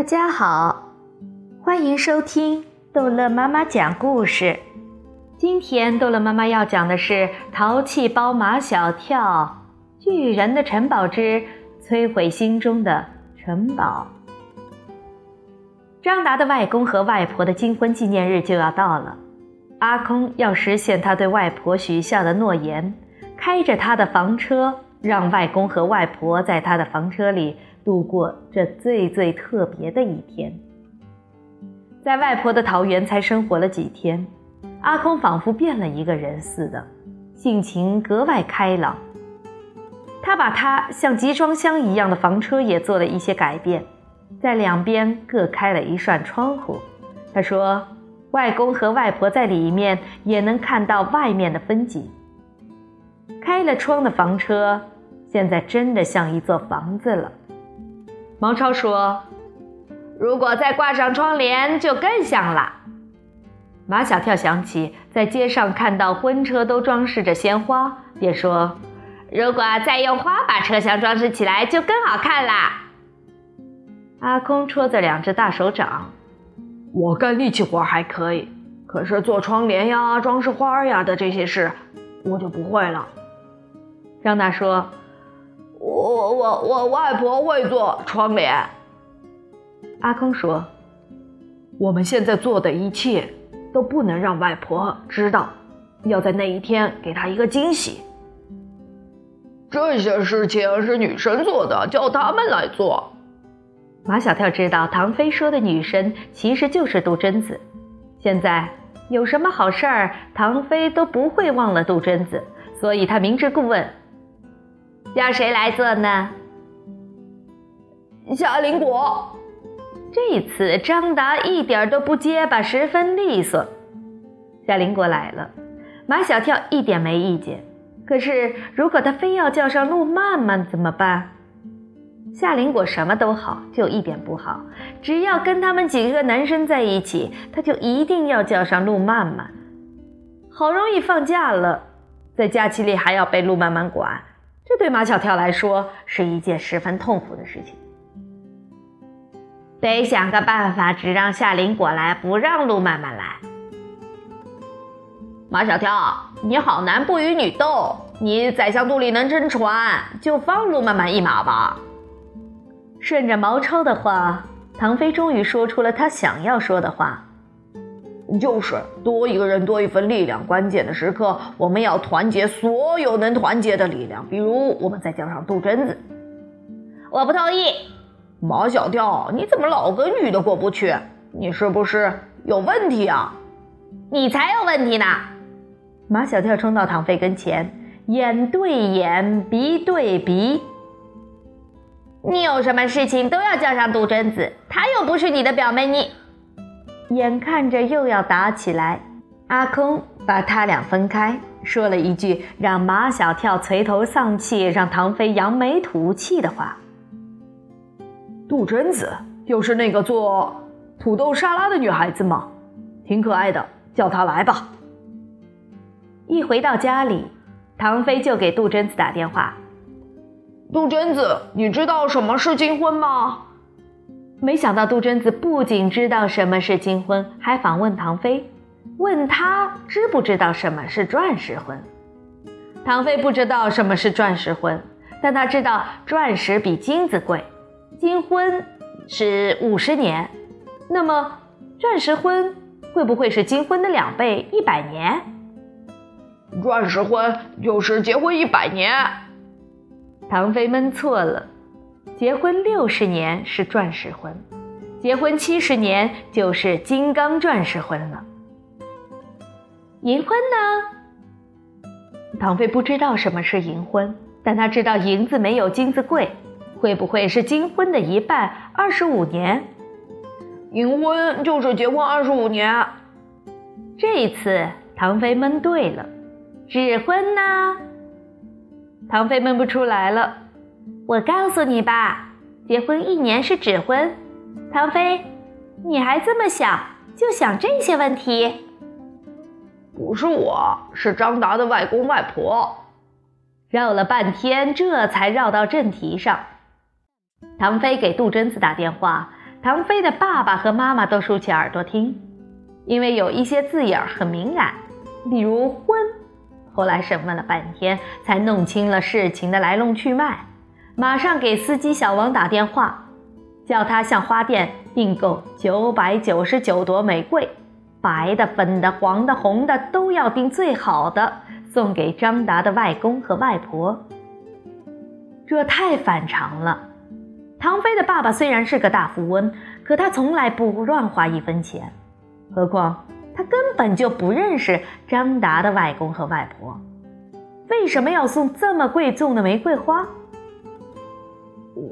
大家好，欢迎收听逗乐妈妈讲故事。今天逗乐妈妈要讲的是《淘气包马小跳：巨人的城堡之摧毁心中的城堡》。张达的外公和外婆的金婚纪念日就要到了，阿空要实现他对外婆许下的诺言，开着他的房车，让外公和外婆在他的房车里。度过这最最特别的一天，在外婆的桃园才生活了几天，阿空仿佛变了一个人似的，性情格外开朗。他把他像集装箱一样的房车也做了一些改变，在两边各开了一扇窗户。他说：“外公和外婆在里面也能看到外面的风景。”开了窗的房车，现在真的像一座房子了。毛超说：“如果再挂上窗帘，就更像了。”马小跳想起在街上看到婚车都装饰着鲜花，便说：“如果再用花把车厢装饰起来，就更好看啦。”阿空戳着两只大手掌：“我干力气活还可以，可是做窗帘呀、装饰花呀的这些事，我就不会了。”张大说。我我我外婆会做窗帘。阿空说：“我们现在做的一切都不能让外婆知道，要在那一天给她一个惊喜。这些事情是女生做的，叫他们来做。”马小跳知道唐飞说的女神其实就是杜真子。现在有什么好事儿，唐飞都不会忘了杜真子，所以他明知故问。叫谁来做呢？夏林果。这次张达一点都不结巴，十分利索。夏林果来了，马小跳一点没意见。可是如果他非要叫上陆曼曼怎么办？夏林果什么都好，就一点不好。只要跟他们几个男生在一起，他就一定要叫上陆曼曼。好容易放假了，在假期里还要被陆曼曼管。这对马小跳来说是一件十分痛苦的事情，得想个办法，只让夏林果来，不让陆曼曼来。马小跳，你好男不与女斗，你宰相肚里能撑船，就放陆曼曼一马吧。顺着毛超的话，唐飞终于说出了他想要说的话。就是多一个人多一份力量，关键的时刻我们要团结所有能团结的力量。比如，我们再叫上杜真子。我不同意。马小跳，你怎么老跟女的过不去？你是不是有问题啊？你才有问题呢！马小跳冲到唐飞跟前，眼对眼，鼻对鼻。你有什么事情都要叫上杜真子，她又不是你的表妹，你。眼看着又要打起来，阿空把他俩分开，说了一句让马小跳垂头丧气、让唐飞扬眉吐气的话：“杜真子又是那个做土豆沙拉的女孩子吗？挺可爱的，叫她来吧。”一回到家里，唐飞就给杜真子打电话：“杜真子，你知道什么是金婚吗？”没想到杜真子不仅知道什么是金婚，还访问唐飞，问他知不知道什么是钻石婚。唐飞不知道什么是钻石婚，但他知道钻石比金子贵，金婚是五十年，那么钻石婚会不会是金婚的两倍，一百年？钻石婚就是结婚一百年。唐飞闷错了。结婚六十年是钻石婚，结婚七十年就是金刚钻石婚了。银婚呢？唐飞不知道什么是银婚，但他知道银子没有金子贵。会不会是金婚的一半，二十五年？银婚就是结婚二十五年。这一次，唐飞蒙对了。纸婚呢？唐飞闷不出来了。我告诉你吧，结婚一年是指婚。唐飞，你还这么小，就想这些问题？不是我，是张达的外公外婆。绕了半天，这才绕到正题上。唐飞给杜真子打电话，唐飞的爸爸和妈妈都竖起耳朵听，因为有一些字眼很敏感，比如“婚”。后来审问了半天，才弄清了事情的来龙去脉，马上给司机小王打电话，叫他向花店订购九百九十九朵玫瑰，白的、粉的、黄的、红的都要订最好的，送给张达的外公和外婆。这太反常了。唐飞的爸爸虽然是个大富翁，可他从来不乱花一分钱，何况他根本就不认识张达的外公和外婆，为什么要送这么贵重的玫瑰花？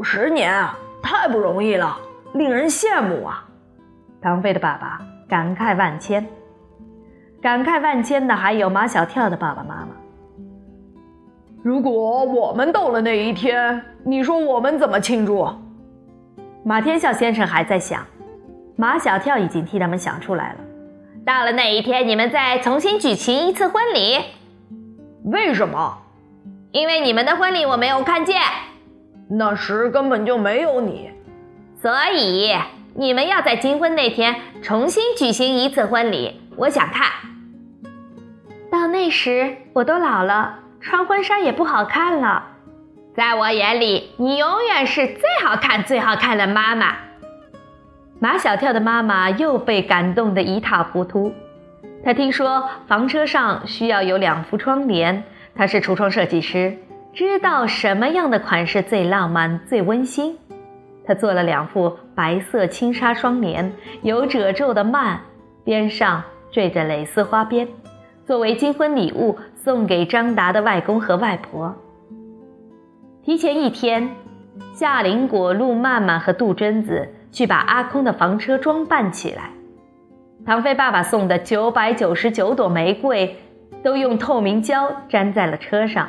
五十年啊，太不容易了，令人羡慕啊！唐飞的爸爸感慨万千，感慨万千的还有马小跳的爸爸妈妈。如果我们到了那一天，你说我们怎么庆祝？马天笑先生还在想，马小跳已经替他们想出来了。到了那一天，你们再重新举行一次婚礼。为什么？因为你们的婚礼我没有看见，那时根本就没有你，所以你们要在金婚那天重新举行一次婚礼。我想看到那时，我都老了。穿婚纱也不好看了，在我眼里，你永远是最好看、最好看的妈妈。马小跳的妈妈又被感动得一塌糊涂。她听说房车上需要有两幅窗帘，她是橱窗设计师，知道什么样的款式最浪漫、最温馨。她做了两副白色轻纱双帘，有褶皱的幔，边上缀着蕾丝花边。作为金婚礼物送给张达的外公和外婆。提前一天，夏林果、陆曼曼和杜真子去把阿空的房车装扮起来。唐飞爸爸送的九百九十九朵玫瑰，都用透明胶粘在了车上，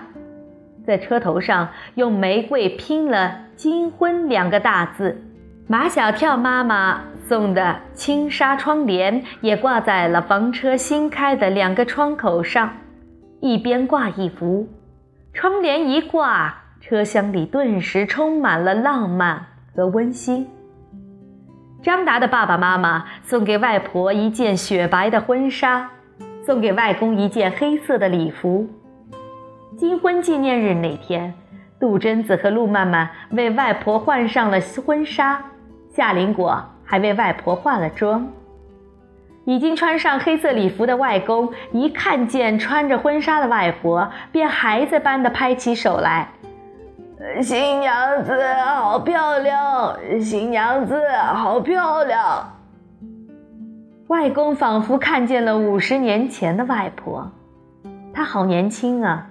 在车头上用玫瑰拼了“金婚”两个大字。马小跳妈妈。送的轻纱窗帘也挂在了房车新开的两个窗口上，一边挂一幅。窗帘一挂，车厢里顿时充满了浪漫和温馨。张达的爸爸妈妈送给外婆一件雪白的婚纱，送给外公一件黑色的礼服。金婚纪念日那天，杜真子和陆曼曼为外婆换上了婚纱，夏林果。还为外婆化了妆。已经穿上黑色礼服的外公一看见穿着婚纱的外婆，便孩子般的拍起手来：“新娘子好漂亮，新娘子好漂亮。”外公仿佛看见了五十年前的外婆，她好年轻啊，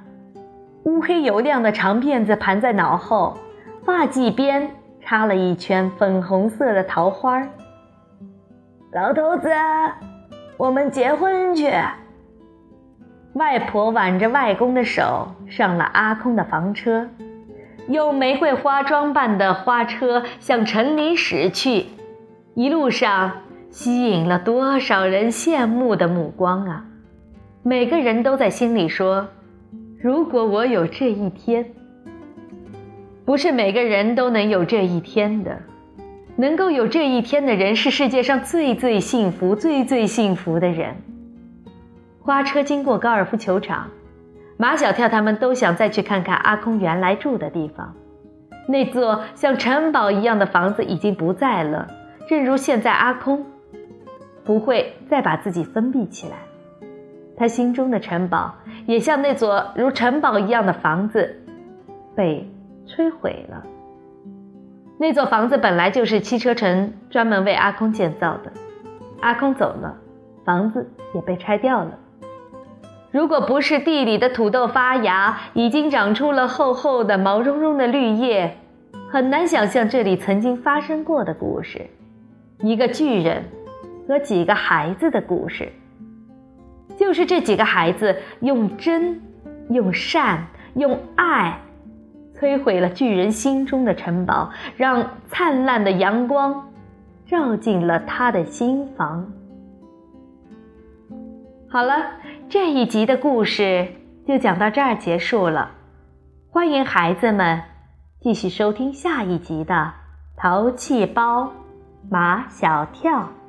乌黑油亮的长辫子盘在脑后，发髻边。插了一圈粉红色的桃花老头子，我们结婚去。外婆挽着外公的手上了阿空的房车，用玫瑰花装扮的花车向城里驶去。一路上吸引了多少人羡慕的目光啊！每个人都在心里说：“如果我有这一天。”不是每个人都能有这一天的，能够有这一天的人是世界上最最幸福、最最幸福的人。花车经过高尔夫球场，马小跳他们都想再去看看阿空原来住的地方。那座像城堡一样的房子已经不在了，正如现在阿空不会再把自己封闭起来，他心中的城堡也像那座如城堡一样的房子，被。摧毁了。那座房子本来就是汽车城专门为阿空建造的，阿空走了，房子也被拆掉了。如果不是地里的土豆发芽，已经长出了厚厚的毛茸茸的绿叶，很难想象这里曾经发生过的故事。一个巨人和几个孩子的故事，就是这几个孩子用真、用善、用爱。摧毁了巨人心中的城堡，让灿烂的阳光照进了他的心房。好了，这一集的故事就讲到这儿结束了。欢迎孩子们继续收听下一集的《淘气包》。马小跳。